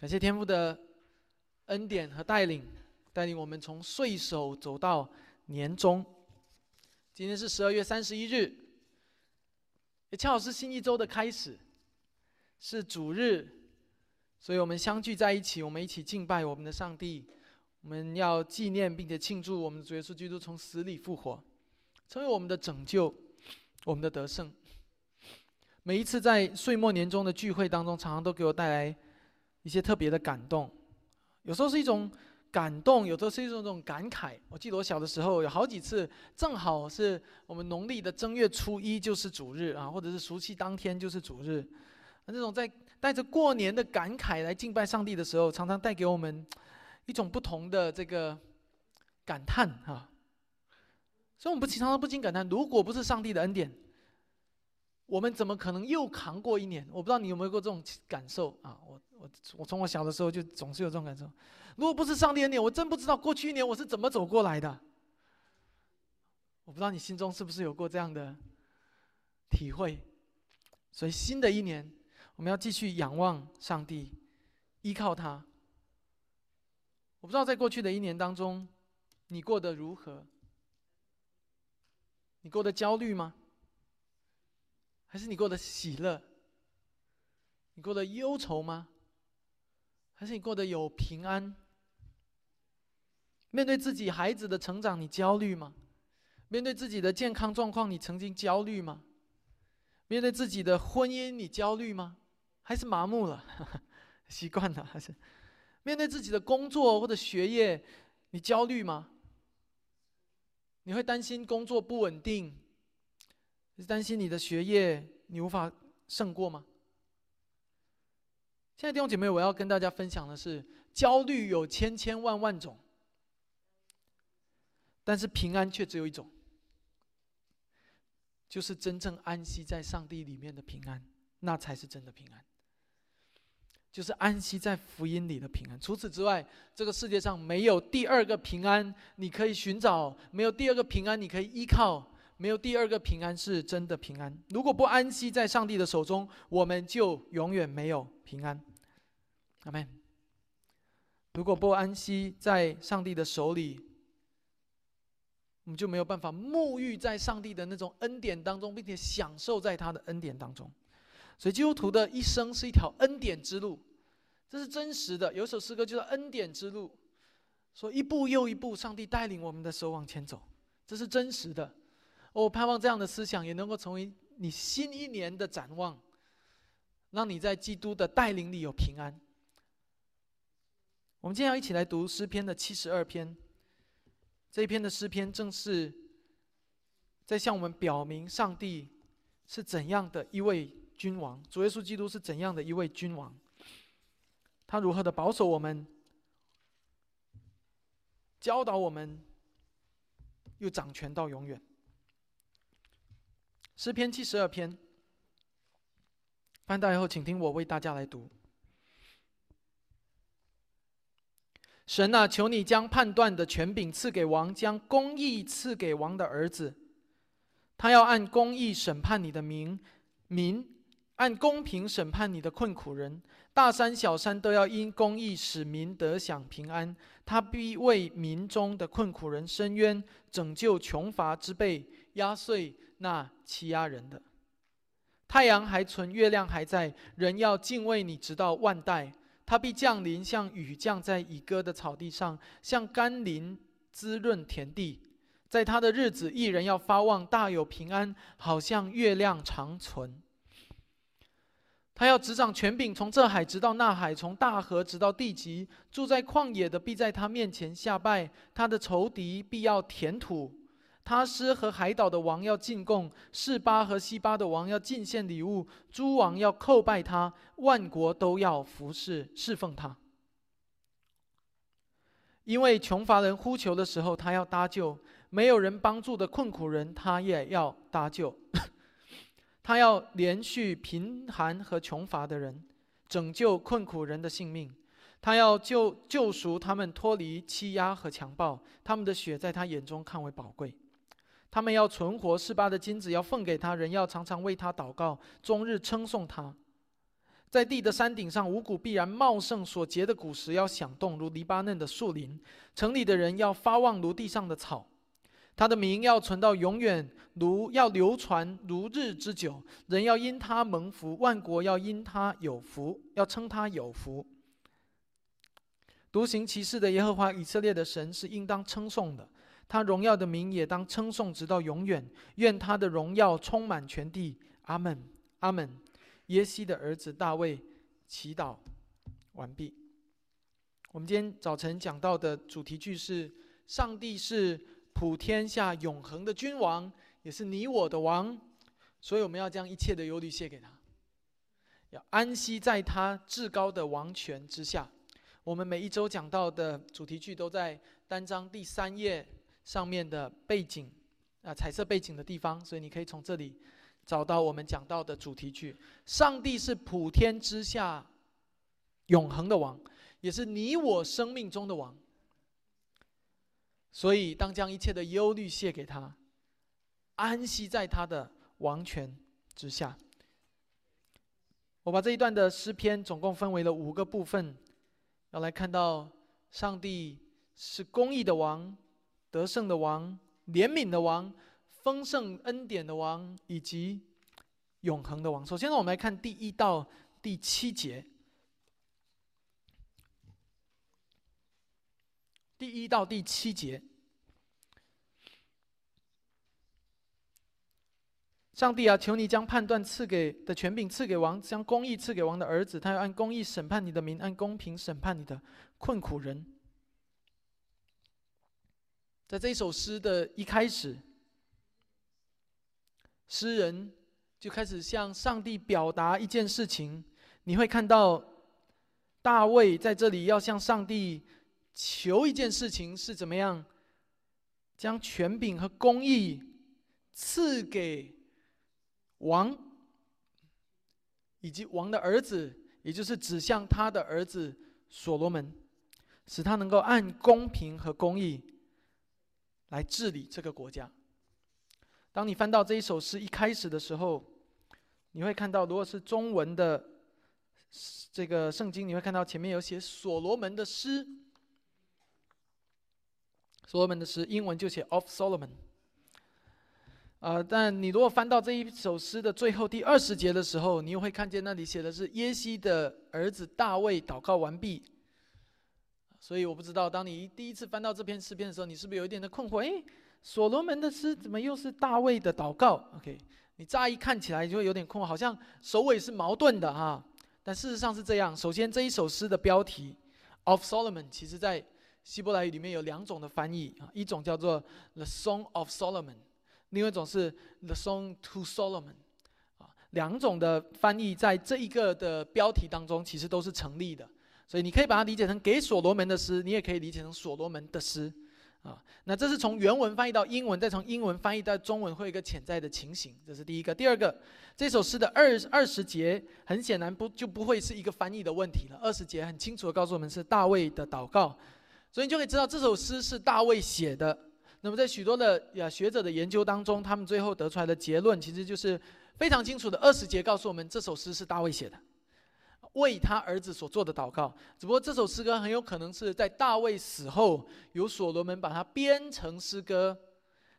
感谢天父的恩典和带领，带领我们从岁首走到年终。今天是十二月三十一日，也恰好是新一周的开始，是主日，所以我们相聚在一起，我们一起敬拜我们的上帝。我们要纪念并且庆祝我们的主耶稣基督从死里复活，成为我们的拯救，我们的得胜。每一次在岁末年终的聚会当中，常常都给我带来。一些特别的感动，有时候是一种感动，有时候是一种这种感慨。我记得我小的时候有好几次，正好是我们农历的正月初一就是主日啊，或者是除夕当天就是主日，那种在带着过年的感慨来敬拜上帝的时候，常常带给我们一种不同的这个感叹啊。所以我们不常常不禁感叹，如果不是上帝的恩典，我们怎么可能又扛过一年？我不知道你有没有过这种感受啊？我。我我从我小的时候就总是有这种感受，如果不是上帝恩典，我真不知道过去一年我是怎么走过来的。我不知道你心中是不是有过这样的体会，所以新的一年我们要继续仰望上帝，依靠他。我不知道在过去的一年当中，你过得如何？你过得焦虑吗？还是你过得喜乐？你过得忧愁吗？还是你过得有平安？面对自己孩子的成长，你焦虑吗？面对自己的健康状况，你曾经焦虑吗？面对自己的婚姻，你焦虑吗？还是麻木了，习惯了？还是面对自己的工作或者学业，你焦虑吗？你会担心工作不稳定，担心你的学业你无法胜过吗？现在弟兄姐妹，我要跟大家分享的是，焦虑有千千万万种，但是平安却只有一种，就是真正安息在上帝里面的平安，那才是真的平安，就是安息在福音里的平安。除此之外，这个世界上没有第二个平安你可以寻找，没有第二个平安你可以依靠，没有第二个平安是真的平安。如果不安息在上帝的手中，我们就永远没有平安。阿门。如果不安息在上帝的手里，我们就没有办法沐浴在上帝的那种恩典当中，并且享受在他的恩典当中。所以基督徒的一生是一条恩典之路，这是真实的。有首诗歌就叫《恩典之路》，说一步又一步，上帝带领我们的手往前走，这是真实的。我盼望这样的思想也能够成为你新一年的展望，让你在基督的带领里有平安。我们今天要一起来读诗篇的七十二篇。这一篇的诗篇正是在向我们表明上帝是怎样的一位君王，主耶稣基督是怎样的一位君王，他如何的保守我们，教导我们，又掌权到永远。诗篇七十二篇，翻到以后，请听我为大家来读。神啊，求你将判断的权柄赐给王，将公义赐给王的儿子。他要按公义审判你的民，民按公平审判你的困苦人。大山小山都要因公义使民得享平安。他必为民中的困苦人伸冤，拯救穷乏之辈，压碎那欺压人的。太阳还存，月亮还在，人要敬畏你，直到万代。他必降临，像雨降在已割的草地上，像甘霖滋润田地。在他的日子，一人要发望，大有平安，好像月亮长存。他要执掌权柄，从这海直到那海，从大河直到地极。住在旷野的必在他面前下拜，他的仇敌必要填土。他师和海岛的王要进贡，示巴和西巴的王要进献礼物，诸王要叩拜他，万国都要服侍侍奉他。因为穷乏人呼求的时候，他要搭救；没有人帮助的困苦人，他也要搭救。他要连续贫寒和穷乏的人，拯救困苦人的性命。他要救救赎他们脱离欺压和强暴，他们的血在他眼中看为宝贵。他们要存活，示巴的金子要奉给他，人要常常为他祷告，终日称颂他。在地的山顶上，五谷必然茂盛，所结的果实要响动，如黎巴嫩的树林。城里的人要发旺，如地上的草。他的名要存到永远，如要流传如日之久。人要因他蒙福，万国要因他有福，要称他有福。独行其事的耶和华以色列的神是应当称颂的，他荣耀的名也当称颂直到永远。愿他的荣耀充满全地。阿门，阿门。耶西的儿子大卫祈祷完毕。我们今天早晨讲到的主题句是：上帝是。普天下永恒的君王，也是你我的王，所以我们要将一切的忧虑卸给他，要安息在他至高的王权之下。我们每一周讲到的主题句都在单章第三页上面的背景啊，彩色背景的地方，所以你可以从这里找到我们讲到的主题句。上帝是普天之下永恒的王，也是你我生命中的王。所以，当将一切的忧虑卸给他，安息在他的王权之下。我把这一段的诗篇总共分为了五个部分，要来看到上帝是公义的王、得胜的王、怜悯的王、丰盛恩典的王以及永恒的王。首先呢，我们来看第一到第七节。第一到第七节，上帝啊，求你将判断赐给的权柄赐给王，将公义赐给王的儿子，他要按公义审判你的民，按公平审判你的困苦人。在这首诗的一开始，诗人就开始向上帝表达一件事情。你会看到大卫在这里要向上帝。求一件事情是怎么样，将权柄和公义赐给王，以及王的儿子，也就是指向他的儿子所罗门，使他能够按公平和公义来治理这个国家。当你翻到这一首诗一开始的时候，你会看到，如果是中文的这个圣经，你会看到前面有写所罗门的诗。所罗门的诗，英文就写 Of Solomon。啊，但你如果翻到这一首诗的最后第二十节的时候，你又会看见那里写的是耶西的儿子大卫祷告完毕。所以我不知道，当你第一次翻到这篇诗篇的时候，你是不是有一点的困惑？诶，所罗门的诗怎么又是大卫的祷告？OK，你乍一看起来就会有点困惑，好像首尾是矛盾的哈。但事实上是这样。首先，这一首诗的标题 Of Solomon，其实在希伯来语里面有两种的翻译啊，一种叫做 The Song of Solomon，另外一种是 The Song to Solomon，啊，两种的翻译在这一个的标题当中其实都是成立的，所以你可以把它理解成给所罗门的诗，你也可以理解成所罗门的诗，啊，那这是从原文翻译到英文，再从英文翻译到中文会有一个潜在的情形，这是第一个。第二个，这首诗的二二十节很显然不就不会是一个翻译的问题了，二十节很清楚的告诉我们是大卫的祷告。所以你就可以知道这首诗是大卫写的。那么在许多的呀学者的研究当中，他们最后得出来的结论其实就是非常清楚的。二十节告诉我们，这首诗是大卫写的，为他儿子所做的祷告。只不过这首诗歌很有可能是在大卫死后，由所罗门把它编成诗歌，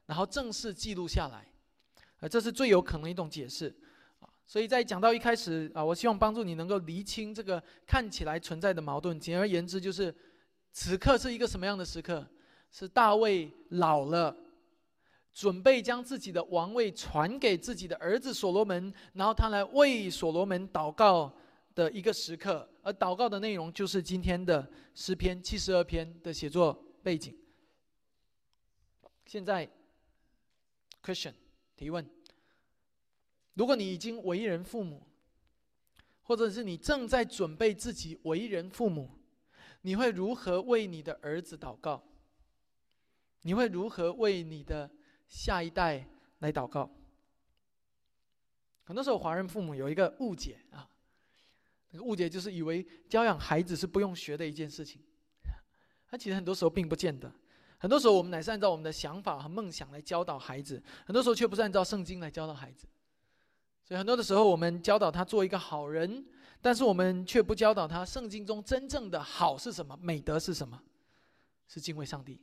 然后正式记录下来。啊，这是最有可能一种解释。所以在讲到一开始啊，我希望帮助你能够厘清这个看起来存在的矛盾。简而言之，就是。此刻是一个什么样的时刻？是大卫老了，准备将自己的王位传给自己的儿子所罗门，然后他来为所罗门祷告的一个时刻。而祷告的内容就是今天的诗篇七十二篇的写作背景。现在，question 提问：如果你已经为人父母，或者是你正在准备自己为人父母？你会如何为你的儿子祷告？你会如何为你的下一代来祷告？很多时候，华人父母有一个误解啊，误解就是以为教养孩子是不用学的一件事情。他其实很多时候并不见得，很多时候我们乃是按照我们的想法和梦想来教导孩子，很多时候却不是按照圣经来教导孩子。所以很多的时候，我们教导他做一个好人。但是我们却不教导他圣经中真正的好是什么，美德是什么，是敬畏上帝。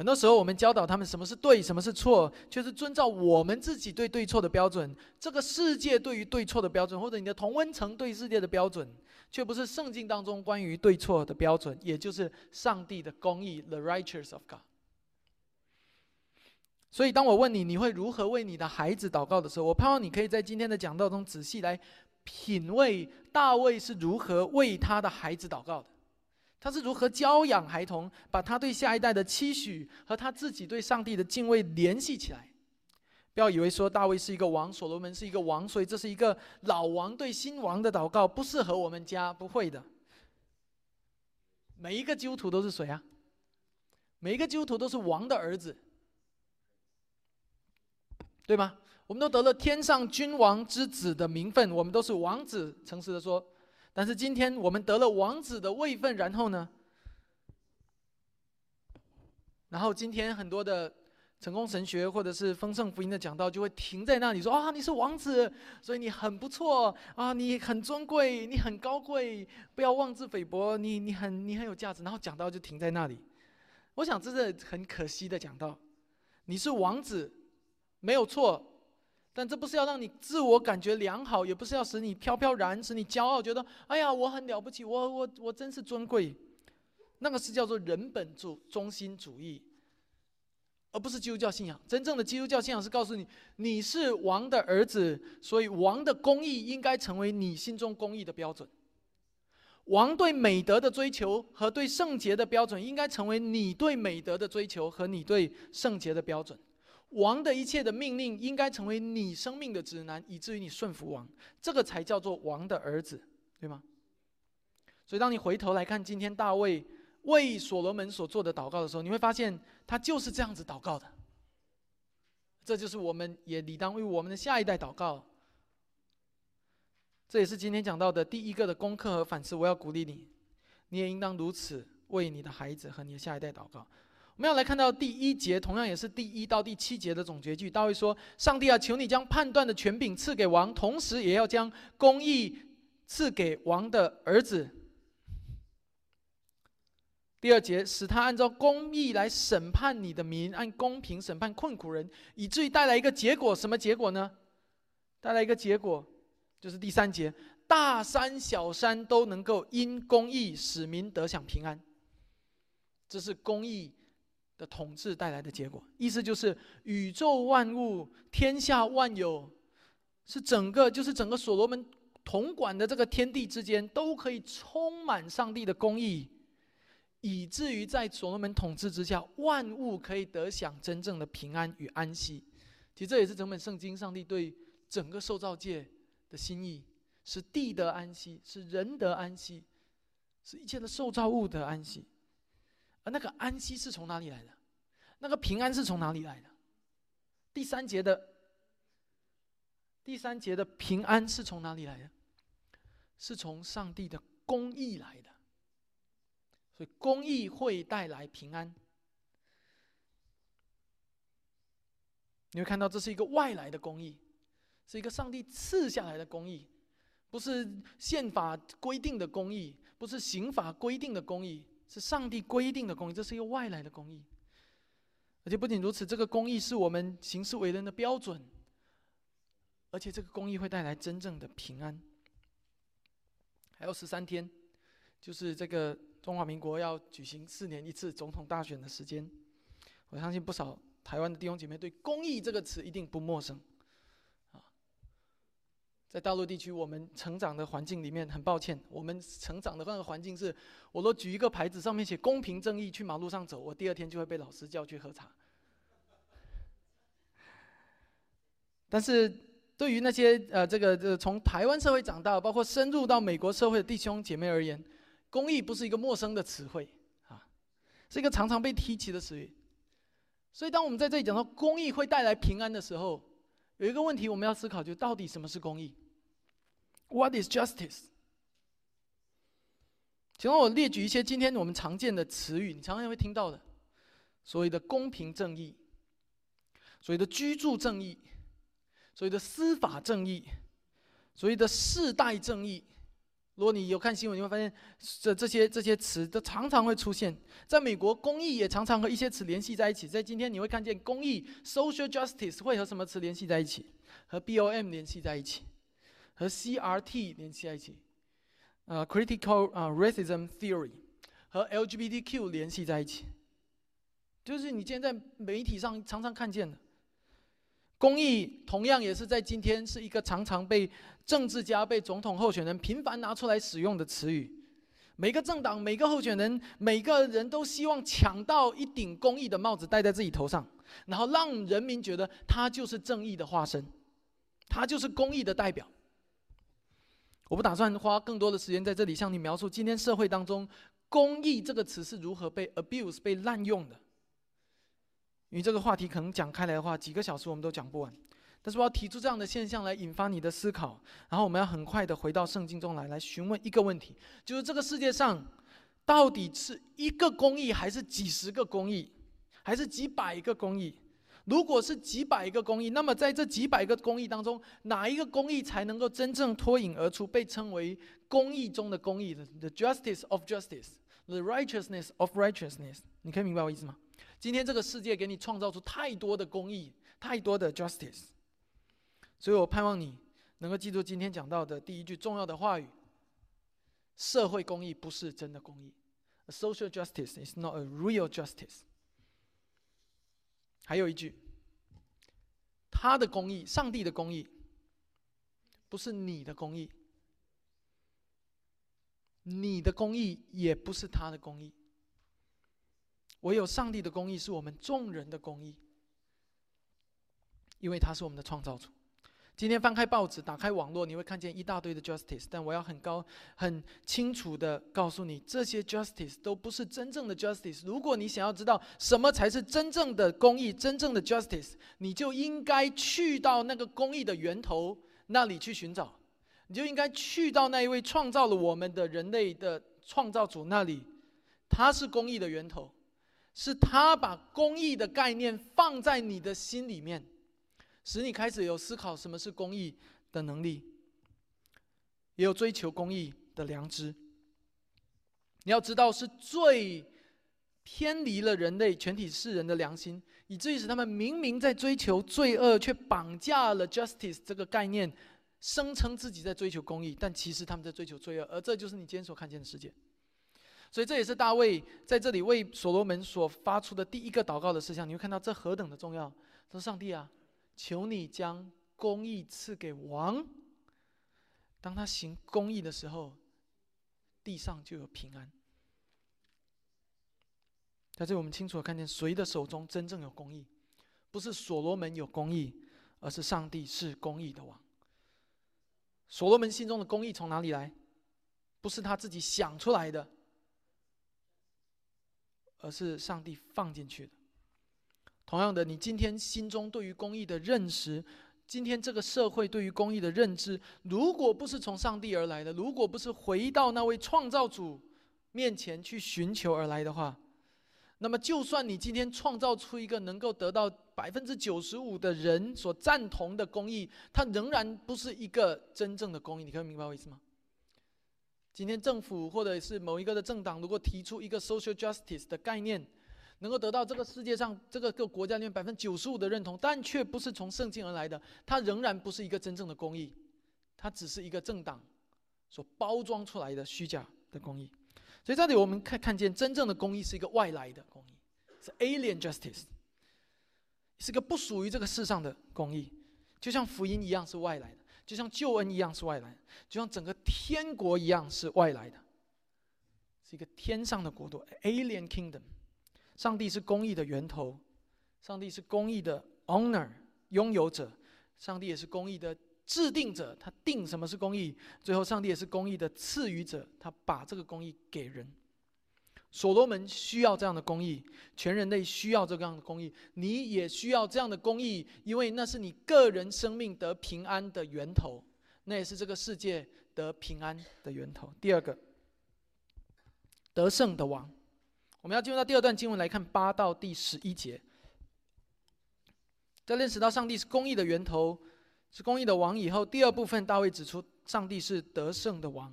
很多时候，我们教导他们什么是对，什么是错，却是遵照我们自己对对错的标准。这个世界对于对错的标准，或者你的同温层对世界的标准，却不是圣经当中关于对错的标准，也就是上帝的公义，the righteous of God。所以，当我问你你会如何为你的孩子祷告的时候，我盼望你可以在今天的讲道中仔细来品味大卫是如何为他的孩子祷告的。他是如何教养孩童，把他对下一代的期许和他自己对上帝的敬畏联系起来？不要以为说大卫是一个王，所罗门是一个王，所以这是一个老王对新王的祷告，不适合我们家。不会的，每一个基督徒都是谁啊？每一个基督徒都是王的儿子，对吗？我们都得了天上君王之子的名分，我们都是王子。诚实的说。但是今天我们得了王子的位分，然后呢？然后今天很多的成功神学或者是丰盛福音的讲道就会停在那里，说啊，你是王子，所以你很不错啊，你很尊贵，你很高贵，不要妄自菲薄，你你很你很有价值。然后讲道就停在那里。我想这是很可惜的讲道。你是王子，没有错。但这不是要让你自我感觉良好，也不是要使你飘飘然，使你骄傲，觉得哎呀我很了不起，我我我真是尊贵。那个是叫做人本主中心主义，而不是基督教信仰。真正的基督教信仰是告诉你，你是王的儿子，所以王的公义应该成为你心中公义的标准。王对美德的追求和对圣洁的标准，应该成为你对美德的追求和你对圣洁的标准。王的一切的命令应该成为你生命的指南，以至于你顺服王，这个才叫做王的儿子，对吗？所以，当你回头来看今天大卫为所罗门所做的祷告的时候，你会发现他就是这样子祷告的。这就是我们也理当为我们的下一代祷告。这也是今天讲到的第一个的功课和反思。我要鼓励你，你也应当如此为你的孩子和你的下一代祷告。我们要来看到第一节，同样也是第一到第七节的总结句。大卫说：“上帝啊，求你将判断的权柄赐给王，同时也要将公义赐给王的儿子。”第二节，使他按照公义来审判你的民，按公平审判困苦人，以至于带来一个结果。什么结果呢？带来一个结果，就是第三节：大山小山都能够因公义使民得享平安。这是公义。的统治带来的结果，意思就是宇宙万物、天下万有，是整个就是整个所罗门统管的这个天地之间，都可以充满上帝的公义，以至于在所罗门统治之下，万物可以得享真正的平安与安息。其实这也是整本圣经上帝对整个受造界的心意：是地得安息，是人得安息，是一切的受造物得安息。那个安息是从哪里来的？那个平安是从哪里来的？第三节的第三节的平安是从哪里来的？是从上帝的公义来的。所以公义会带来平安。你会看到这是一个外来的公义，是一个上帝赐下来的公义，不是宪法规定的公义，不是刑法规定的公义。是上帝规定的公义，这是一个外来的公义。而且不仅如此，这个公义是我们行事为人的标准。而且这个公义会带来真正的平安。还有十三天，就是这个中华民国要举行四年一次总统大选的时间。我相信不少台湾的弟兄姐妹对“公义”这个词一定不陌生。在大陆地区，我们成长的环境里面，很抱歉，我们成长的那个环境是，我都举一个牌子，上面写“公平正义”，去马路上走，我第二天就会被老师叫去喝茶。但是对于那些呃，这个这从台湾社会长大，包括深入到美国社会的弟兄姐妹而言，公益不是一个陌生的词汇啊，是一个常常被提起的词语。所以，当我们在这里讲到公益会带来平安的时候，有一个问题我们要思考，就到底什么是公义？What is justice？请让我列举一些今天我们常见的词语，你常常会听到的，所谓的公平正义，所谓的居住正义，所谓的司法正义，所谓的世代正义。如果你有看新闻，你会发现这这些这些词都常常会出现。在美国，公益也常常和一些词联系在一起。在今天，你会看见公益 （social justice） 会和什么词联系在一起？和 BOM 联系在一起，和 CRT 联系在一起，呃，critical 啊 racism theory 和 LGBTQ 联系在一起。就是你今天在媒体上常常看见的。公益同样也是在今天是一个常常被政治家、被总统候选人频繁拿出来使用的词语。每个政党、每个候选人、每个人都希望抢到一顶公益的帽子戴在自己头上，然后让人民觉得他就是正义的化身，他就是公益的代表。我不打算花更多的时间在这里向你描述今天社会当中“公益”这个词是如何被 abuse、被滥用的。因为这个话题可能讲开来的话，几个小时我们都讲不完。但是我要提出这样的现象来引发你的思考，然后我们要很快的回到圣经中来，来询问一个问题：就是这个世界上到底是一个公益，还是几十个公益，还是几百个公益？如果是几百个公益，那么在这几百个公益当中，哪一个公益才能够真正脱颖而出，被称为公益中的公益？The justice of justice，the righteousness of righteousness。你可以明白我意思吗？今天这个世界给你创造出太多的公义，太多的 justice，所以我盼望你能够记住今天讲到的第一句重要的话语：社会公义不是真的公义，social justice is not a real justice。还有一句，他的公义，上帝的公义，不是你的公义，你的公义也不是他的公义。唯有上帝的公义是我们众人的公义，因为他是我们的创造主。今天翻开报纸，打开网络，你会看见一大堆的 justice，但我要很高、很清楚的告诉你，这些 justice 都不是真正的 justice。如果你想要知道什么才是真正的公义、真正的 justice，你就应该去到那个公义的源头那里去寻找，你就应该去到那一位创造了我们的人类的创造主那里，他是公义的源头。是他把公益的概念放在你的心里面，使你开始有思考什么是公益的能力，也有追求公益的良知。你要知道，是最偏离了人类全体世人的良心，以至于使他们明明在追求罪恶，却绑架了 justice 这个概念，声称自己在追求公益，但其实他们在追求罪恶。而这就是你今天所看见的世界。所以这也是大卫在这里为所罗门所发出的第一个祷告的事项。你会看到这何等的重要！说上帝啊，求你将公义赐给王。当他行公义的时候，地上就有平安。在这，我们清楚的看见谁的手中真正有公义，不是所罗门有公义，而是上帝是公义的王。所罗门心中的公义从哪里来？不是他自己想出来的。而是上帝放进去的。同样的，你今天心中对于公义的认识，今天这个社会对于公义的认知，如果不是从上帝而来的，如果不是回到那位创造主面前去寻求而来的话，那么就算你今天创造出一个能够得到百分之九十五的人所赞同的公义，它仍然不是一个真正的公义。你可以明白我意思吗？今天政府或者是某一个的政党，如果提出一个 social justice 的概念，能够得到这个世界上这个个国家里面百分之九十五的认同，但却不是从圣经而来的，它仍然不是一个真正的公益，它只是一个政党所包装出来的虚假的公益。所以这里我们看看见真正的公益是一个外来的公益，是 alien justice，是个不属于这个世上的公益，就像福音一样是外来的。就像救恩一样是外来，就像整个天国一样是外来的，是一个天上的国度，alien kingdom。上帝是公义的源头，上帝是公义的 owner 拥有者，上帝也是公义的制定者，他定什么是公义，最后上帝也是公义的赐予者，他把这个公义给人。所罗门需要这样的公义，全人类需要这样的公义，你也需要这样的公义，因为那是你个人生命得平安的源头，那也是这个世界得平安的源头。第二个，得胜的王，我们要进入到第二段经文来看八到第十一节，在认识到上帝是公义的源头，是公义的王以后，第二部分大卫指出，上帝是得胜的王。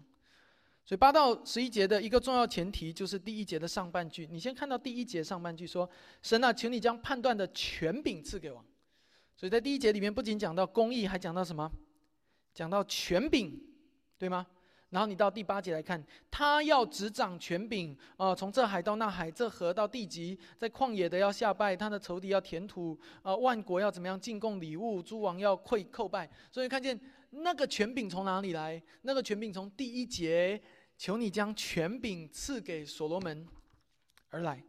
所以八到十一节的一个重要前提，就是第一节的上半句。你先看到第一节上半句说：“神啊，请你将判断的权柄赐给王。”所以在第一节里面，不仅讲到公义，还讲到什么？讲到权柄，对吗？然后你到第八节来看，他要执掌权柄啊，从这海到那海，这河到地极，在旷野的要下拜，他的仇敌要填土啊，万国要怎么样进贡礼物，诸王要跪叩拜。所以看见那个权柄从哪里来？那个权柄从第一节。求你将权柄赐给所罗门而来。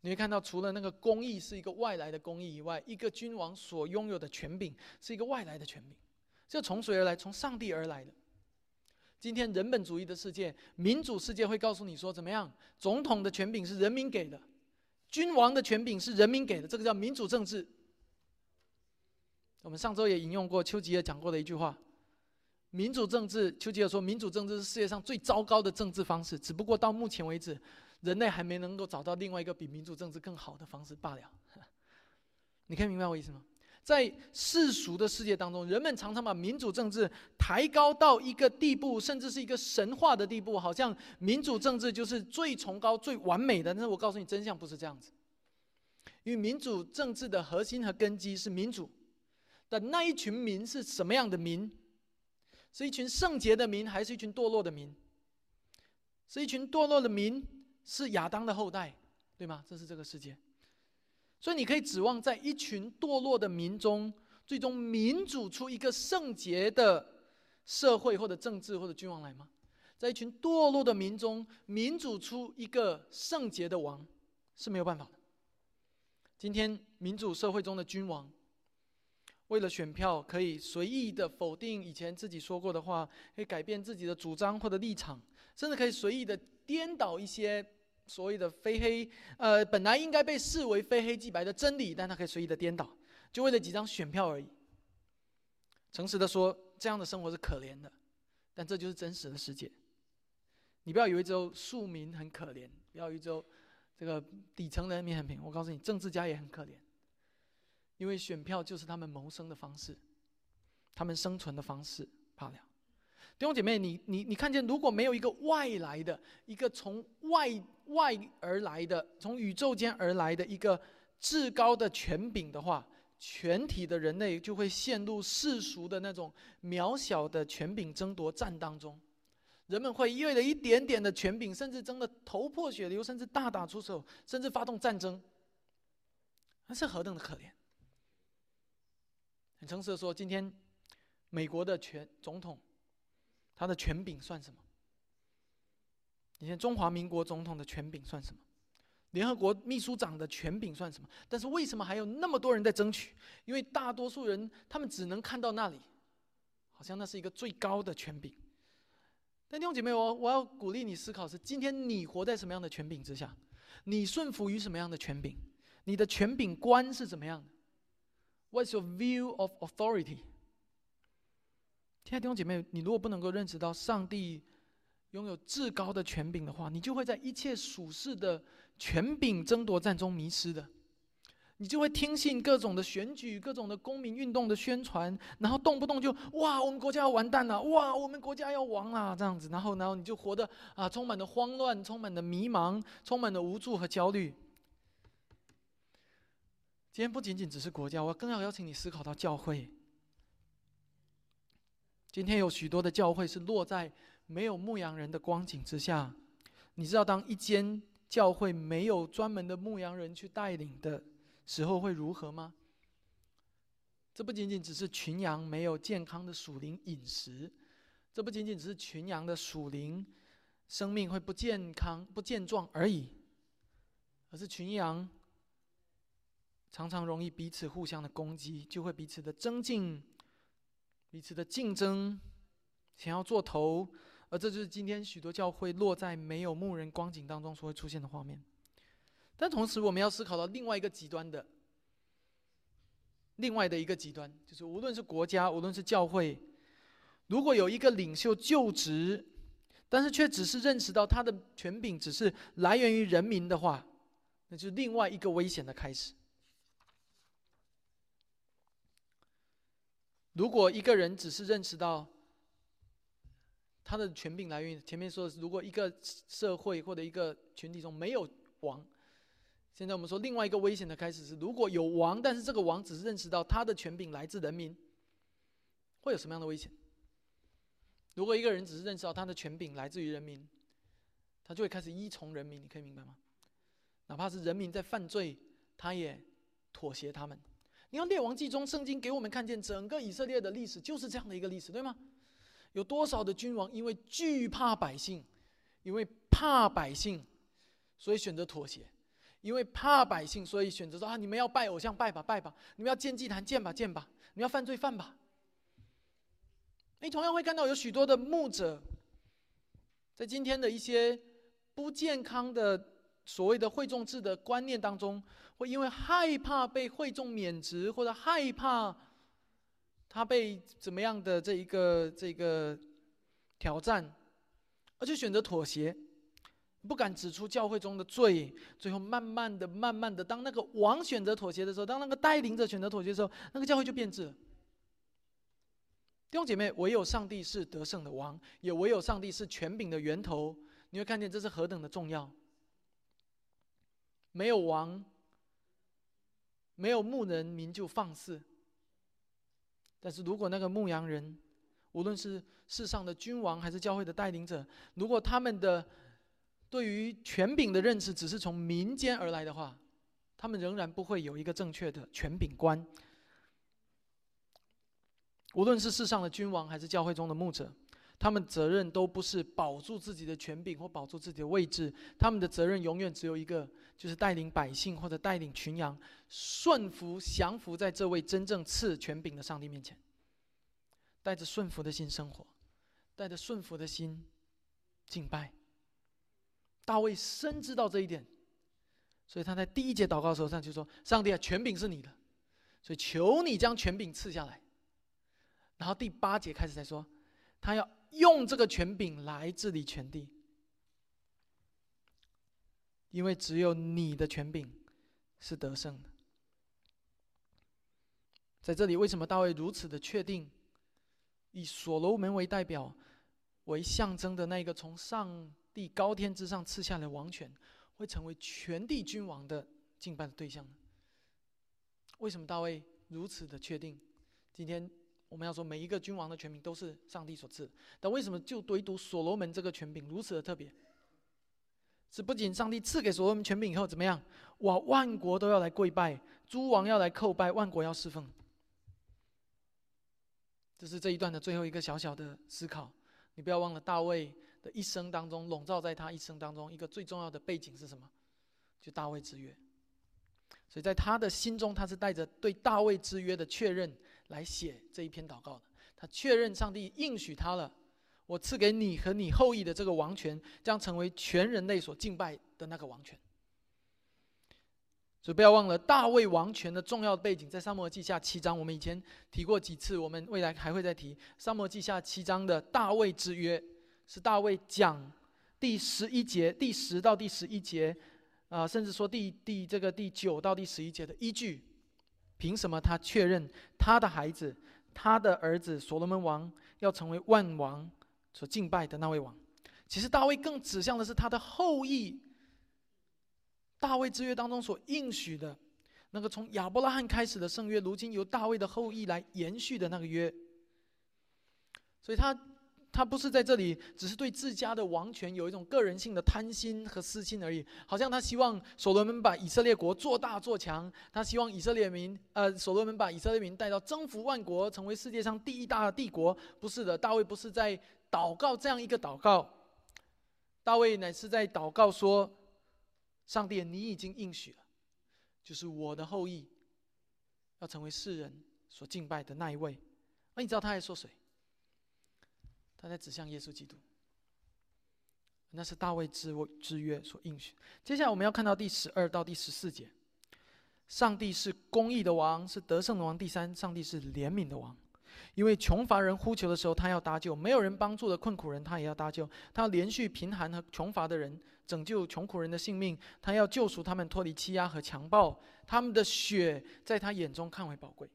你会看到，除了那个公义是一个外来的公义以外，一个君王所拥有的权柄是一个外来的权柄。这从谁而来？从上帝而来的。今天人本主义的世界、民主世界会告诉你说，怎么样？总统的权柄是人民给的，君王的权柄是人民给的，这个叫民主政治。我们上周也引用过丘吉尔讲过的一句话。民主政治，丘吉尔说，民主政治是世界上最糟糕的政治方式。只不过到目前为止，人类还没能够找到另外一个比民主政治更好的方式罢了。你可以明白我意思吗？在世俗的世界当中，人们常常把民主政治抬高到一个地步，甚至是一个神话的地步，好像民主政治就是最崇高、最完美的。但是我告诉你，真相不是这样子。因为民主政治的核心和根基是民主的那一群民是什么样的民？是一群圣洁的民，还是一群堕落的民？是一群堕落的民，是亚当的后代，对吗？这是这个世界。所以你可以指望在一群堕落的民中，最终民主出一个圣洁的社会，或者政治，或者君王来吗？在一群堕落的民中，民主出一个圣洁的王是没有办法的。今天民主社会中的君王。为了选票，可以随意的否定以前自己说过的话，可以改变自己的主张或者立场，甚至可以随意的颠倒一些所谓的非黑，呃，本来应该被视为非黑即白的真理，但他可以随意的颠倒，就为了几张选票而已。诚实的说，这样的生活是可怜的，但这就是真实的世界。你不要以为只有庶民很可怜，不要以为只有这个底层人民很贫，我告诉你，政治家也很可怜。因为选票就是他们谋生的方式，他们生存的方式罢了。弟兄姐妹，你你你看见，如果没有一个外来的、一个从外外而来的、从宇宙间而来的一个至高的权柄的话，全体的人类就会陷入世俗的那种渺小的权柄争夺战当中。人们会因为了一点点的权柄，甚至争得头破血流，甚至大打出手，甚至发动战争。那是何等的可怜！很诚实的说，今天美国的权总统，他的权柄算什么？你看中华民国总统的权柄算什么？联合国秘书长的权柄算什么？但是为什么还有那么多人在争取？因为大多数人他们只能看到那里，好像那是一个最高的权柄。但弟兄姐妹，我我要鼓励你思考：是今天你活在什么样的权柄之下？你顺服于什么样的权柄？你的权柄观是怎么样的？What's your view of authority？亲爱的弟兄姐妹，你如果不能够认识到上帝拥有至高的权柄的话，你就会在一切属世的权柄争夺战中迷失的。你就会听信各种的选举、各种的公民运动的宣传，然后动不动就哇，我们国家要完蛋了，哇，我们国家要亡了，这样子，然后，然后你就活得啊，充满了慌乱，充满了迷茫，充满了无助和焦虑。今天不仅仅只是国家，我更要邀请你思考到教会。今天有许多的教会是落在没有牧羊人的光景之下。你知道，当一间教会没有专门的牧羊人去带领的时候，会如何吗？这不仅仅只是群羊没有健康的属灵饮食，这不仅仅只是群羊的属灵生命会不健康、不健壮而已，而是群羊。常常容易彼此互相的攻击，就会彼此的增进，彼此的竞争，想要做头，而这就是今天许多教会落在没有牧人光景当中所会出现的画面。但同时，我们要思考到另外一个极端的，另外的一个极端，就是无论是国家，无论是教会，如果有一个领袖就职，但是却只是认识到他的权柄只是来源于人民的话，那就是另外一个危险的开始。如果一个人只是认识到他的权柄来源，前面说的是，如果一个社会或者一个群体中没有王，现在我们说另外一个危险的开始是，如果有王，但是这个王只是认识到他的权柄来自人民，会有什么样的危险？如果一个人只是认识到他的权柄来自于人民，他就会开始依从人民，你可以明白吗？哪怕是人民在犯罪，他也妥协他们。你看《列王记》中，圣经给我们看见整个以色列的历史就是这样的一个历史，对吗？有多少的君王因为惧怕百姓，因为怕百姓，所以选择妥协；因为怕百姓，所以选择说啊，你们要拜偶像拜吧拜吧，你们要建祭坛建吧建吧，你们要犯罪犯吧。你同样会看到有许多的牧者，在今天的一些。不健康的所谓的会众制的观念当中，会因为害怕被会众免职，或者害怕他被怎么样的这一个这个挑战，而去选择妥协，不敢指出教会中的罪，最后慢慢的、慢慢的，当那个王选择妥协的时候，当那个带领者选择妥协的时候，那个教会就变质。弟兄姐妹，唯有上帝是得胜的王，也唯有上帝是权柄的源头。你会看见这是何等的重要。没有王，没有牧人，民就放肆。但是如果那个牧羊人，无论是世上的君王还是教会的带领者，如果他们的对于权柄的认识只是从民间而来的话，他们仍然不会有一个正确的权柄观。无论是世上的君王还是教会中的牧者。他们责任都不是保住自己的权柄或保住自己的位置，他们的责任永远只有一个，就是带领百姓或者带领群羊顺服降服在这位真正赐权柄的上帝面前，带着顺服的心生活，带着顺服的心敬拜。大卫深知道这一点，所以他在第一节祷告的时候上就说：“上帝啊，权柄是你的，所以求你将权柄赐下来。”然后第八节开始才说，他要。用这个权柄来治理全地，因为只有你的权柄是得胜的。在这里，为什么大卫如此的确定，以所罗门为代表、为象征的那个从上帝高天之上赐下的王权，会成为全地君王的敬拜的对象呢？为什么大卫如此的确定？今天。我们要说，每一个君王的权柄都是上帝所赐，但为什么就唯独所罗门这个权柄如此的特别？是不仅上帝赐给所罗门权柄以后怎么样？哇，万国都要来跪拜，诸王要来叩拜，万国要侍奉。这是这一段的最后一个小小的思考。你不要忘了，大卫的一生当中，笼罩在他一生当中一个最重要的背景是什么？就大卫之约。所以在他的心中，他是带着对大卫之约的确认。来写这一篇祷告的，他确认上帝应许他了，我赐给你和你后裔的这个王权，将成为全人类所敬拜的那个王权。所以不要忘了大卫王权的重要背景，在沙漠记下七章，我们以前提过几次，我们未来还会再提。沙漠记下七章的大卫之约，是大卫讲第十一节、第十到第十一节，啊，甚至说第第这个第九到第十一节的依据。凭什么他确认他的孩子，他的儿子所罗门王要成为万王所敬拜的那位王？其实大卫更指向的是他的后裔。大卫之约当中所应许的那个从亚伯拉罕开始的圣约，如今由大卫的后裔来延续的那个约。所以他。他不是在这里，只是对自家的王权有一种个人性的贪心和私心而已。好像他希望所罗门把以色列国做大做强，他希望以色列民，呃，所罗门把以色列民带到征服万国，成为世界上第一大的帝国。不是的，大卫不是在祷告这样一个祷告，大卫乃是在祷告说：“上帝，你已经应许了，就是我的后裔要成为世人所敬拜的那一位。”那你知道他在说谁？他在指向耶稣基督，那是大卫之之约所应许。接下来我们要看到第十二到第十四节，上帝是公义的王，是得胜的王。第三，上帝是怜悯的王，因为穷乏人呼求的时候，他要搭救；没有人帮助的困苦人，他也要搭救。他要连续贫寒和穷乏的人，拯救穷苦人的性命。他要救赎他们脱离欺压和强暴，他们的血在他眼中看为宝贵。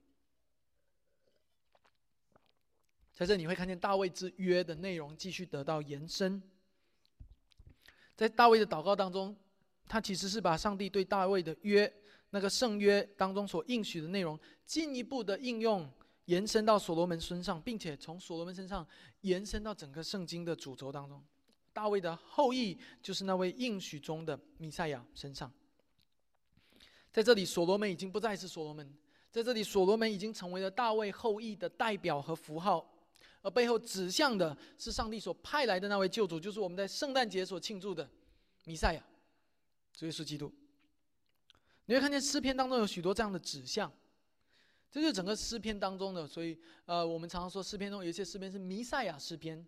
在这你会看见大卫之约的内容继续得到延伸。在大卫的祷告当中，他其实是把上帝对大卫的约那个圣约当中所应许的内容，进一步的应用延伸到所罗门身上，并且从所罗门身上延伸到整个圣经的主轴当中。大卫的后裔就是那位应许中的弥赛亚身上。在这里，所罗门已经不再是所罗门，在这里，所罗门已经成为了大卫后裔的代表和符号。而背后指向的是上帝所派来的那位救主，就是我们在圣诞节所庆祝的弥赛亚，主耶稣基督。你会看见诗篇当中有许多这样的指向，这就是整个诗篇当中的。所以，呃，我们常常说诗篇中有一些诗篇是弥赛亚诗篇，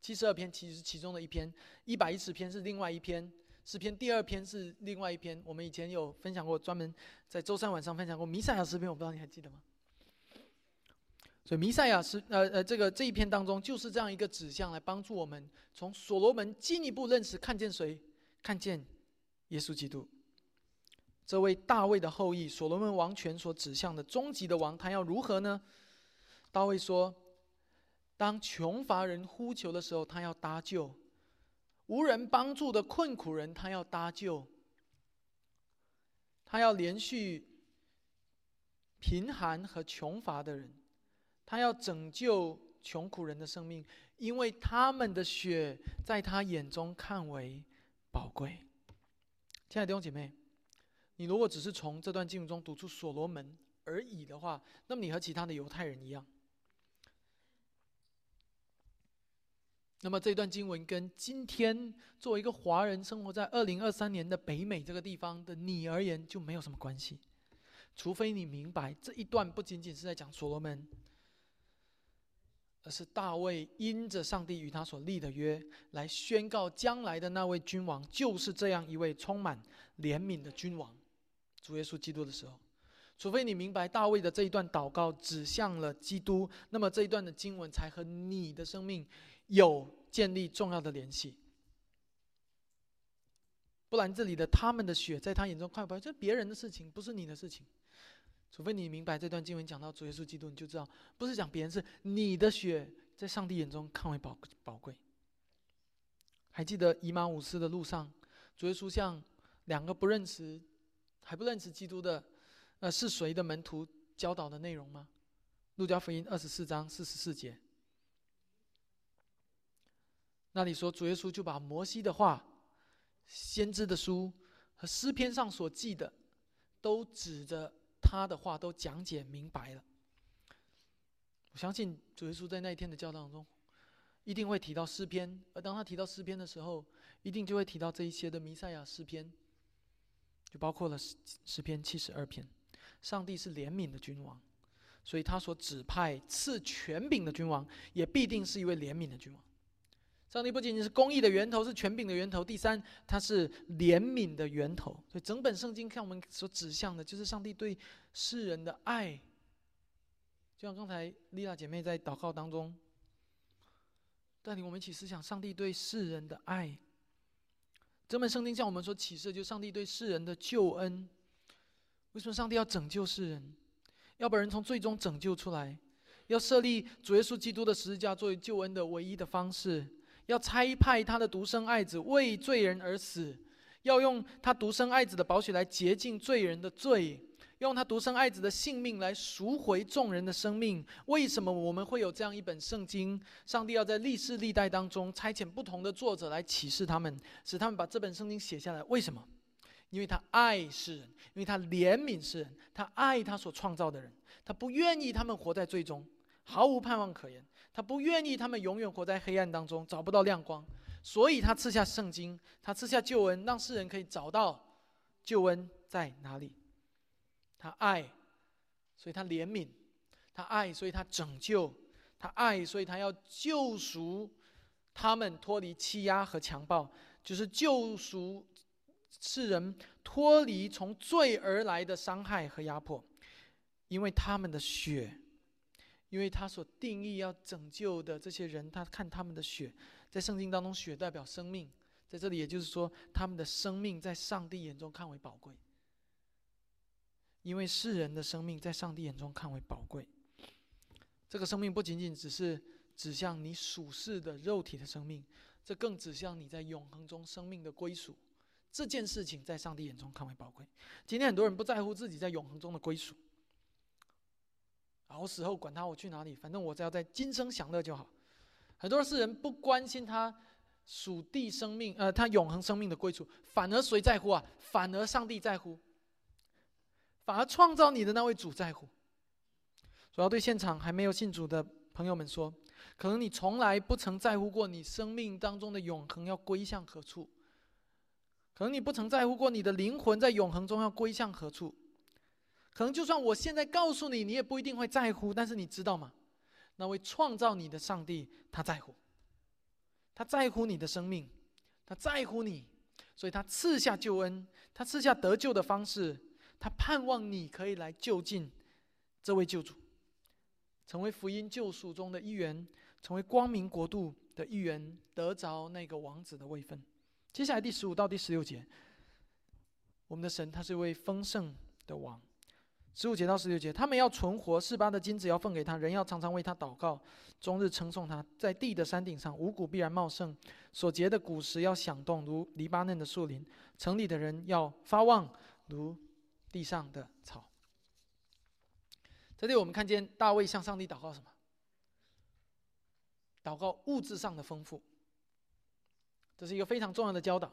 七十二篇其实是其中的一篇，一百一十篇是另外一篇，诗篇第二篇是另外一篇。我们以前有分享过，专门在周三晚上分享过弥赛亚诗篇，我不知道你还记得吗？所以弥赛亚是呃呃，这个这一篇当中就是这样一个指向，来帮助我们从所罗门进一步认识、看见谁，看见耶稣基督，这位大卫的后裔，所罗门王权所指向的终极的王，他要如何呢？大卫说：当穷乏人呼求的时候，他要搭救；无人帮助的困苦人，他要搭救；他要连续贫寒和穷乏的人。他要拯救穷苦人的生命，因为他们的血在他眼中看为宝贵。亲爱的弟兄姐妹，你如果只是从这段经文中读出所罗门而已的话，那么你和其他的犹太人一样。那么这段经文跟今天作为一个华人生活在二零二三年的北美这个地方的你而言就没有什么关系，除非你明白这一段不仅仅是在讲所罗门。而是大卫因着上帝与他所立的约，来宣告将来的那位君王就是这样一位充满怜悯的君王，主耶稣基督的时候，除非你明白大卫的这一段祷告指向了基督，那么这一段的经文才和你的生命有建立重要的联系。不然，这里的他们的血在他眼中快不快？这别人的事情，不是你的事情。除非你明白这段经文讲到主耶稣基督，你就知道不是讲别人，是你的血在上帝眼中看为宝宝贵。还记得以马五斯的路上，主耶稣向两个不认识、还不认识基督的，呃，是谁的门徒教导的内容吗？路加福音二十四章四十四节，那里说主耶稣就把摩西的话、先知的书和诗篇上所记的，都指着。他的话都讲解明白了。我相信主耶稣在那一天的教导中，一定会提到诗篇，而当他提到诗篇的时候，一定就会提到这一些的弥赛亚诗篇，就包括了诗诗篇七十二篇。上帝是怜悯的君王，所以他所指派赐权柄的君王，也必定是一位怜悯的君王。上帝不仅仅是公义的源头，是权柄的源头。第三，他是怜悯的源头。所以整本圣经看我们所指向的，就是上帝对世人的爱。就像刚才丽娜姐妹在祷告当中带领我们一起思想，上帝对世人的爱。整本圣经向我们所启示，就上帝对世人的救恩。为什么上帝要拯救世人？要把人从最终拯救出来，要设立主耶稣基督的十字架作为救恩的唯一的方式。要差派他的独生爱子为罪人而死，要用他独生爱子的宝血来洁净罪人的罪，用他独生爱子的性命来赎回众人的生命。为什么我们会有这样一本圣经？上帝要在历世历代当中差遣不同的作者来启示他们，使他们把这本圣经写下来。为什么？因为他爱世人，因为他怜悯世人，他爱他所创造的人，他不愿意他们活在最终毫无盼望可言。他不愿意他们永远活在黑暗当中，找不到亮光，所以他赐下圣经，他赐下救恩，让世人可以找到救恩在哪里。他爱，所以他怜悯；他爱，所以他拯救；他爱，所以他要救赎他们脱离欺压和强暴，就是救赎世人脱离从罪而来的伤害和压迫，因为他们的血。因为他所定义要拯救的这些人，他看他们的血，在圣经当中，血代表生命，在这里也就是说，他们的生命在上帝眼中看为宝贵。因为世人的生命在上帝眼中看为宝贵，这个生命不仅仅只是指向你属世的肉体的生命，这更指向你在永恒中生命的归属。这件事情在上帝眼中看为宝贵。今天很多人不在乎自己在永恒中的归属，啊，我死后管他我去哪里，反正我只要在今生享乐就好。很多世人不关心他属地生命，呃，他永恒生命的归处，反而谁在乎啊？反而上帝在乎，反而创造你的那位主在乎。主要对现场还没有信主的朋友们说，可能你从来不曾在乎过你生命当中的永恒要归向何处，可能你不曾在乎过你的灵魂在永恒中要归向何处，可能就算我现在告诉你，你也不一定会在乎。但是你知道吗？那位创造你的上帝，他在乎，他在乎你的生命，他在乎你，所以他赐下救恩，他赐下得救的方式，他盼望你可以来就近这位救主，成为福音救赎中的一员，成为光明国度的一员，得着那个王子的位分。接下来第十五到第十六节，我们的神他是一位丰盛的王。十五节到十六节，他们要存活，四八的金子要奉给他，人要常常为他祷告，终日称颂他。在地的山顶上，五谷必然茂盛，所结的果实要响动，如黎巴嫩的树林。城里的人要发旺，如地上的草。这里我们看见大卫向上帝祷告什么？祷告物质上的丰富。这是一个非常重要的教导。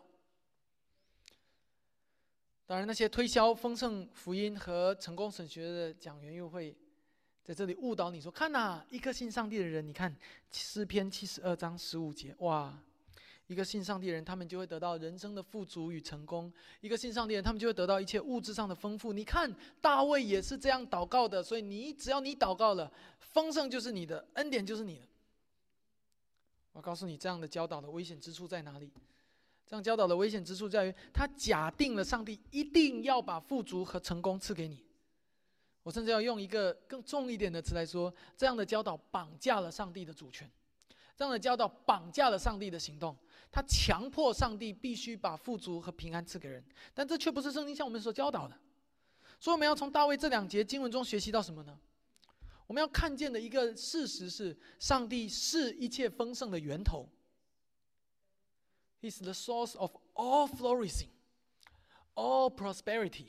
当然，那些推销丰盛福音和成功神学的讲员又会在这里误导你说：“看呐，一个信上帝的人，你看诗篇七十二章十五节，哇，一个信上帝的人，他们就会得到人生的富足与成功；一个信上帝人，他们就会得到一切物质上的丰富。你看大卫也是这样祷告的，所以你只要你祷告了，丰盛就是你的，恩典就是你的。我告诉你，这样的教导的危险之处在哪里？”这样教导的危险之处在于，他假定了上帝一定要把富足和成功赐给你。我甚至要用一个更重一点的词来说，这样的教导绑架了上帝的主权，这样的教导绑架了上帝的行动，他强迫上帝必须把富足和平安赐给人，但这却不是圣经向我们所教导的。所以我们要从大卫这两节经文中学习到什么呢？我们要看见的一个事实是，上帝是一切丰盛的源头。He's the source of all flourishing, all prosperity,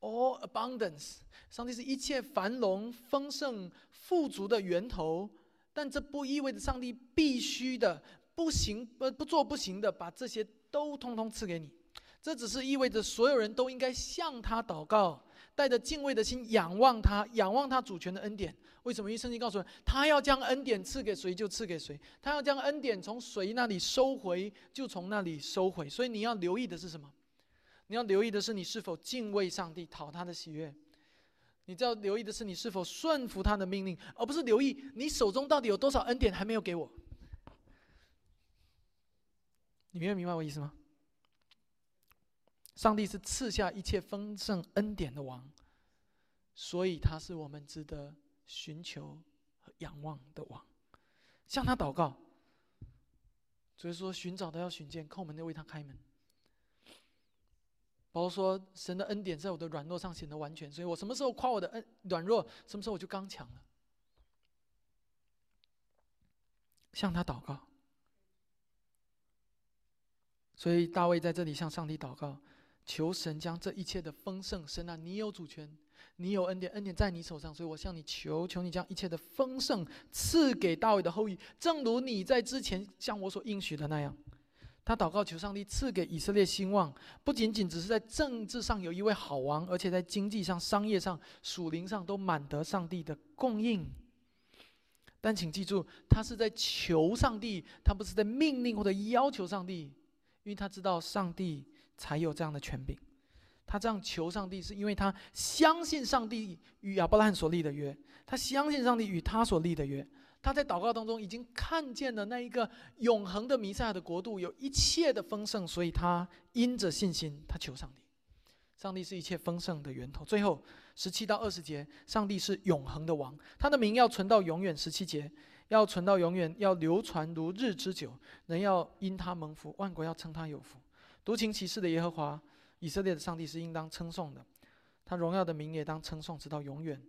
all abundance. 上帝是一切繁荣、丰盛、富足的源头，但这不意味着上帝必须的、不行、不不做不行的，把这些都通通赐给你。这只是意味着所有人都应该向他祷告。带着敬畏的心仰望他，仰望他主权的恩典。为什么？因为圣经告诉我他要将恩典赐给谁就赐给谁，他要将恩典从谁那里收回就从那里收回。所以你要留意的是什么？你要留意的是你是否敬畏上帝，讨他的喜悦。你要留意的是你是否顺服他的命令，而不是留意你手中到底有多少恩典还没有给我。你明白明白我意思吗？上帝是赐下一切丰盛恩典的王，所以他是我们值得寻求和仰望的王。向他祷告，所以说寻找的要寻见，叩门的为他开门。保罗说：“神的恩典在我的软弱上显得完全，所以我什么时候夸我的恩软弱，什么时候我就刚强了。”向他祷告，所以大卫在这里向上帝祷告。求神将这一切的丰盛，神啊，你有主权，你有恩典，恩典在你手上，所以我向你求，求你将一切的丰盛赐给大卫的后裔，正如你在之前向我所应许的那样。他祷告求上帝赐给以色列兴旺，不仅仅只是在政治上有一位好王，而且在经济上、商业上、属灵上都满得上帝的供应。但请记住，他是在求上帝，他不是在命令或者要求上帝，因为他知道上帝。才有这样的权柄。他这样求上帝，是因为他相信上帝与亚伯拉罕所立的约，他相信上帝与他所立的约。他在祷告当中已经看见了那一个永恒的弥赛亚的国度有一切的丰盛，所以他因着信心，他求上帝。上帝是一切丰盛的源头。最后十七到二十节，上帝是永恒的王，他的名要存到永远。十七节要存到永远，要流传如日之久，人要因他蒙福，万国要称他有福。独行其事的耶和华，以色列的上帝是应当称颂的，他荣耀的名也当称颂直到永远。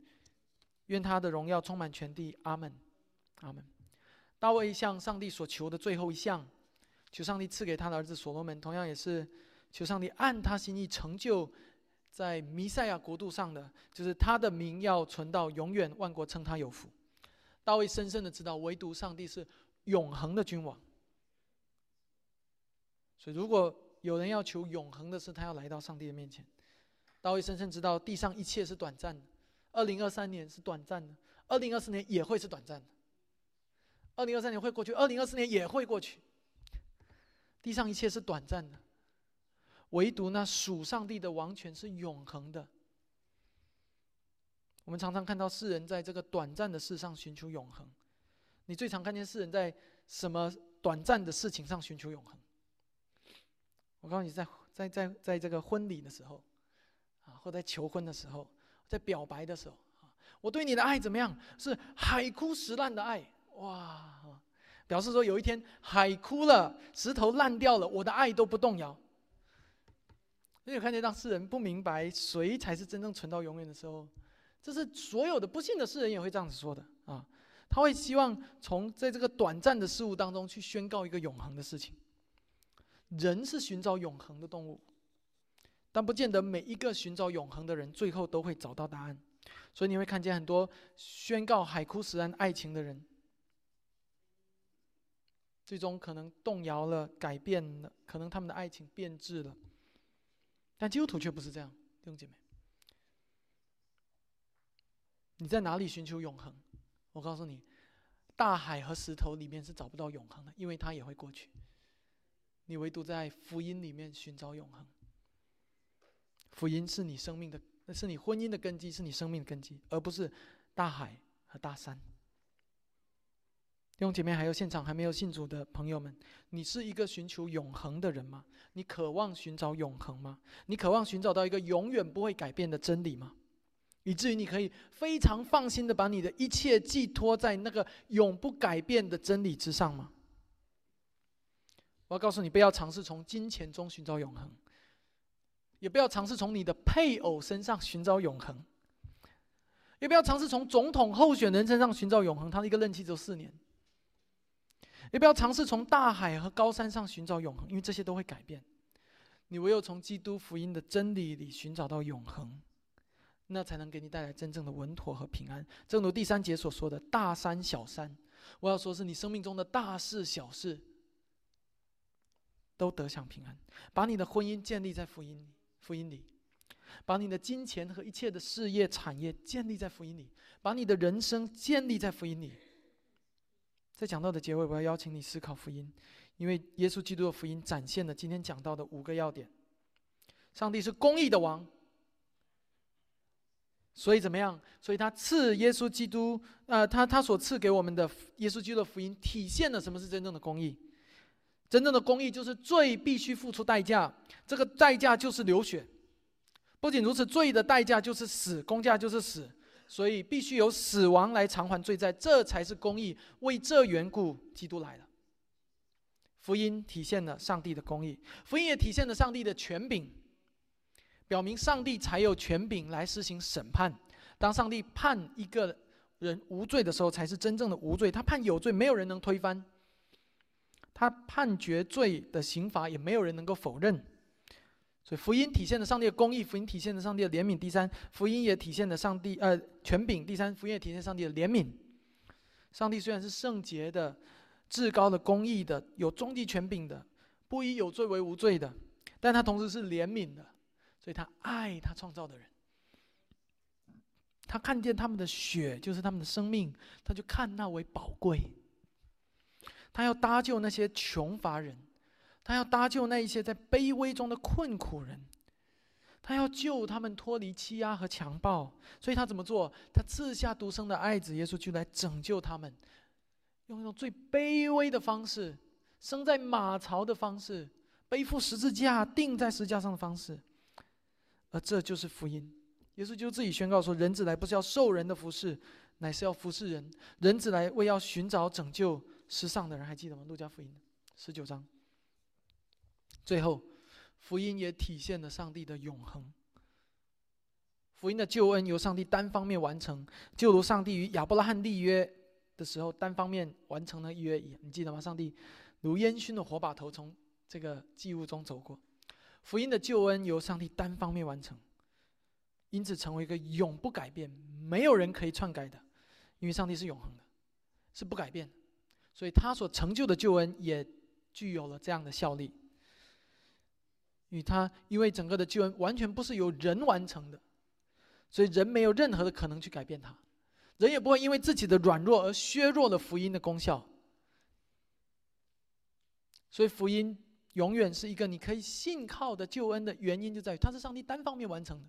愿他的荣耀充满全地。阿门，阿门。大卫向上帝所求的最后一项，求上帝赐给他的儿子所罗门，同样也是求上帝按他心意成就在弥赛亚国度上的，就是他的名要存到永远，万国称他有福。大卫深深的知道，唯独上帝是永恒的君王。所以，如果有人要求永恒的是，他要来到上帝的面前。大卫深深知道，地上一切是短暂的，二零二三年是短暂的，二零二四年也会是短暂的。二零二三年会过去，二零二四年也会过去。地上一切是短暂的，唯独那属上帝的王权是永恒的。我们常常看到世人在这个短暂的事上寻求永恒。你最常看见世人在什么短暂的事情上寻求永恒？我告诉你，在在在在这个婚礼的时候，啊，或在求婚的时候，在表白的时候，啊，我对你的爱怎么样？是海枯石烂的爱。哇，表示说有一天海枯了，石头烂掉了，我的爱都不动摇。你有看见当世人不明白谁才是真正存到永远的时候，这是所有的不幸的世人也会这样子说的啊。他会希望从在这个短暂的事物当中去宣告一个永恒的事情。人是寻找永恒的动物，但不见得每一个寻找永恒的人最后都会找到答案。所以你会看见很多宣告海枯石烂爱情的人。最终可能动摇了，改变了，可能他们的爱情变质了。但基督徒却不是这样，弟兄姐妹。你在哪里寻求永恒？我告诉你，大海和石头里面是找不到永恒的，因为它也会过去。你唯独在福音里面寻找永恒。福音是你生命的，那是你婚姻的根基，是你生命的根基，而不是大海和大山。弟兄姐妹，还有现场还没有信主的朋友们，你是一个寻求永恒的人吗？你渴望寻找永恒吗？你渴望寻找到一个永远不会改变的真理吗？以至于你可以非常放心的把你的一切寄托在那个永不改变的真理之上吗？我要告诉你，不要尝试从金钱中寻找永恒，也不要尝试从你的配偶身上寻找永恒，也不要尝试从总统候选人身上寻找永恒。他的一个任期只有四年。也不要尝试从大海和高山上寻找永恒，因为这些都会改变。你唯有从基督福音的真理里寻找到永恒，那才能给你带来真正的稳妥和平安。正如第三节所说的“大山小山”，我要说是你生命中的大事小事都得享平安。把你的婚姻建立在福音里，福音里；把你的金钱和一切的事业产业建立在福音里；把你的人生建立在福音里。在讲到的结尾，我要邀请你思考福音，因为耶稣基督的福音展现了今天讲到的五个要点。上帝是公义的王，所以怎么样？所以他赐耶稣基督，呃，他他所赐给我们的耶稣基督的福音，体现了什么是真正的公义。真正的公义就是罪必须付出代价，这个代价就是流血。不仅如此，罪的代价就是死，公价就是死。所以必须由死亡来偿还罪债，这才是公义。为这缘故，基督来了。福音体现了上帝的公义，福音也体现了上帝的权柄，表明上帝才有权柄来施行审判。当上帝判一个人无罪的时候，才是真正的无罪。他判有罪，没有人能推翻；他判决罪的刑罚，也没有人能够否认。所以福音体现了上帝的公义，福音体现了上帝的怜悯。第三，福音也体现了上帝呃权柄。第三，福音也体现上帝的怜悯。上帝虽然是圣洁的、至高的、公义的、有终极权柄的，不以有罪为无罪的，但他同时是怜悯的，所以他爱他创造的人。他看见他们的血就是他们的生命，他就看那为宝贵。他要搭救那些穷乏人。他要搭救那一些在卑微中的困苦人，他要救他们脱离欺压和强暴，所以他怎么做？他赐下独生的爱子耶稣，就来拯救他们，用一种最卑微的方式，生在马槽的方式，背负十字架钉在十字架上的方式，而这就是福音。耶稣就自己宣告说：“人子来不是要受人的服侍，乃是要服侍人。人子来为要寻找拯救世上的人。”还记得吗？路加福音十九章。最后，福音也体现了上帝的永恒。福音的救恩由上帝单方面完成，就如上帝与亚伯拉罕立约的时候单方面完成了约一样，你记得吗？上帝如烟熏的火把头从这个祭物中走过，福音的救恩由上帝单方面完成，因此成为一个永不改变、没有人可以篡改的，因为上帝是永恒的，是不改变的，所以他所成就的救恩也具有了这样的效力。与他因为整个的救恩完全不是由人完成的，所以人没有任何的可能去改变他。人也不会因为自己的软弱而削弱了福音的功效，所以福音永远是一个你可以信靠的救恩的原因，就在于它是上帝单方面完成的。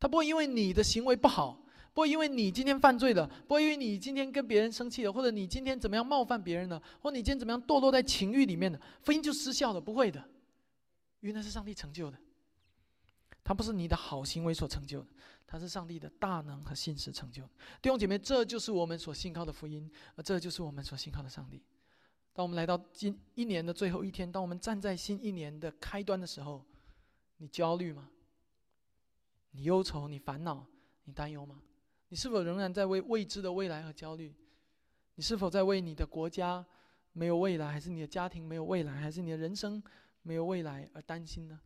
他不会因为你的行为不好，不会因为你今天犯罪了，不会因为你今天跟别人生气了，或者你今天怎么样冒犯别人了，或你今天怎么样堕落在情欲里面的，福音就失效了，不会的，因为那是上帝成就的，它不是你的好行为所成就的。他是上帝的大能和信实成就的，弟兄姐妹，这就是我们所信靠的福音，而这就是我们所信靠的上帝。当我们来到今一年的最后一天，当我们站在新一年的开端的时候，你焦虑吗？你忧愁？你烦恼？你担忧吗？你是否仍然在为未知的未来而焦虑？你是否在为你的国家没有未来，还是你的家庭没有未来，还是你的人生没有未来而担心呢？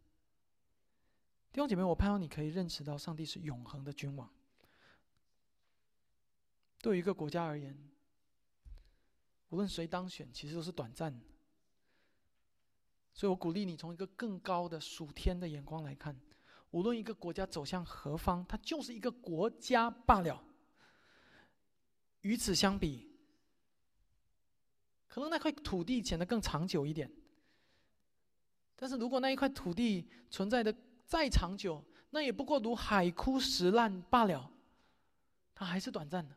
弟兄姐妹，我盼望你可以认识到，上帝是永恒的君王。对于一个国家而言，无论谁当选，其实都是短暂的。所以我鼓励你从一个更高的属天的眼光来看，无论一个国家走向何方，它就是一个国家罢了。与此相比，可能那块土地显得更长久一点。但是如果那一块土地存在的，再长久，那也不过如海枯石烂罢了，它还是短暂的。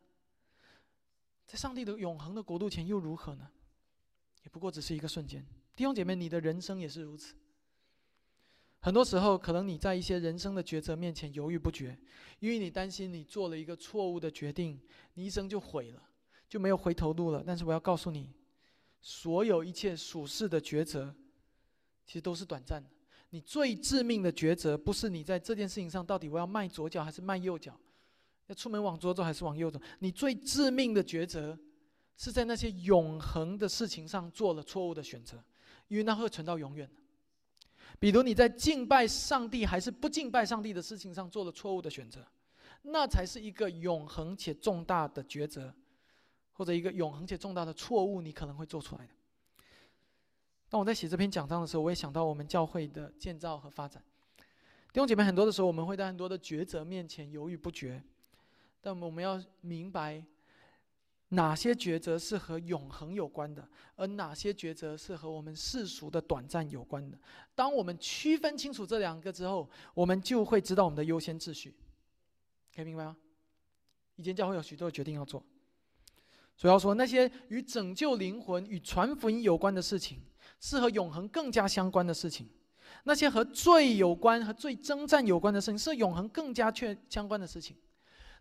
在上帝的永恒的国度前又如何呢？也不过只是一个瞬间。弟兄姐妹，你的人生也是如此。很多时候，可能你在一些人生的抉择面前犹豫不决，因为你担心你做了一个错误的决定，你一生就毁了，就没有回头路了。但是我要告诉你，所有一切属世的抉择，其实都是短暂的。你最致命的抉择，不是你在这件事情上到底我要迈左脚还是迈右脚，要出门往左走还是往右走？你最致命的抉择，是在那些永恒的事情上做了错误的选择，因为那会存到永远。比如你在敬拜上帝还是不敬拜上帝的事情上做了错误的选择，那才是一个永恒且重大的抉择，或者一个永恒且重大的错误，你可能会做出来的。当我在写这篇讲章的时候，我也想到我们教会的建造和发展。弟兄姐妹，很多的时候我们会在很多的抉择面前犹豫不决，但我们要明白，哪些抉择是和永恒有关的，而哪些抉择是和我们世俗的短暂有关的。当我们区分清楚这两个之后，我们就会知道我们的优先秩序。可以明白吗？一间教会有许多决定要做，主要说那些与拯救灵魂、与传福音有关的事情。是和永恒更加相关的事情，那些和罪有关、和罪征战有关的事情，是永恒更加确相关的事情。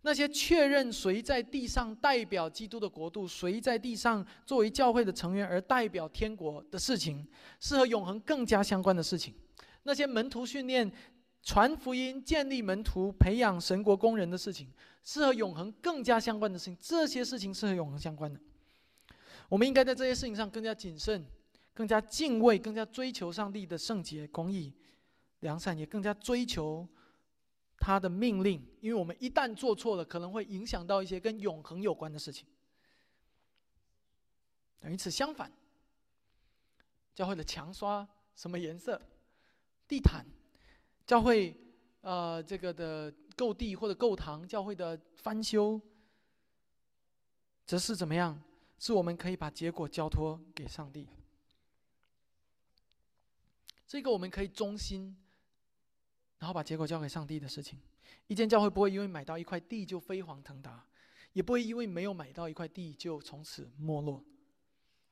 那些确认谁在地上代表基督的国度，谁在地上作为教会的成员而代表天国的事情，是和永恒更加相关的事情。那些门徒训练、传福音、建立门徒、培养神国工人的事情，是和永恒更加相关的事情。这些事情是和永恒相关的。我们应该在这些事情上更加谨慎。更加敬畏，更加追求上帝的圣洁、公义、良善，也更加追求他的命令。因为我们一旦做错了，可能会影响到一些跟永恒有关的事情。与此相反，教会的墙刷什么颜色？地毯，教会呃这个的购地或者购堂，教会的翻修，则是怎么样？是我们可以把结果交托给上帝。这个我们可以忠心，然后把结果交给上帝的事情。一间教会不会因为买到一块地就飞黄腾达，也不会因为没有买到一块地就从此没落。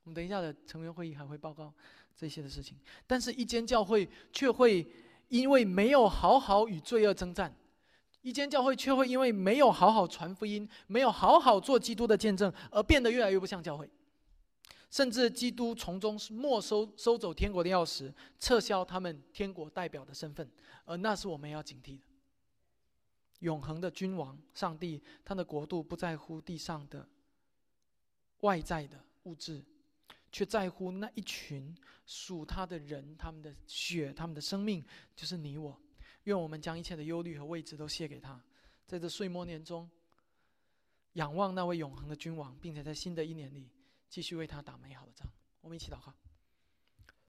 我们等一下的成员会议还会报告这些的事情。但是，一间教会却会因为没有好好与罪恶征战，一间教会却会因为没有好好传福音，没有好好做基督的见证，而变得越来越不像教会。甚至基督从中没收收走天国的钥匙，撤销他们天国代表的身份，而那是我们要警惕的。永恒的君王上帝，他的国度不在乎地上的外在的物质，却在乎那一群属他的人，他们的血，他们的生命，就是你我。愿我们将一切的忧虑和位置都卸给他，在这岁末年中，仰望那位永恒的君王，并且在新的一年里继续为他打美好的仗。我们一起祷告。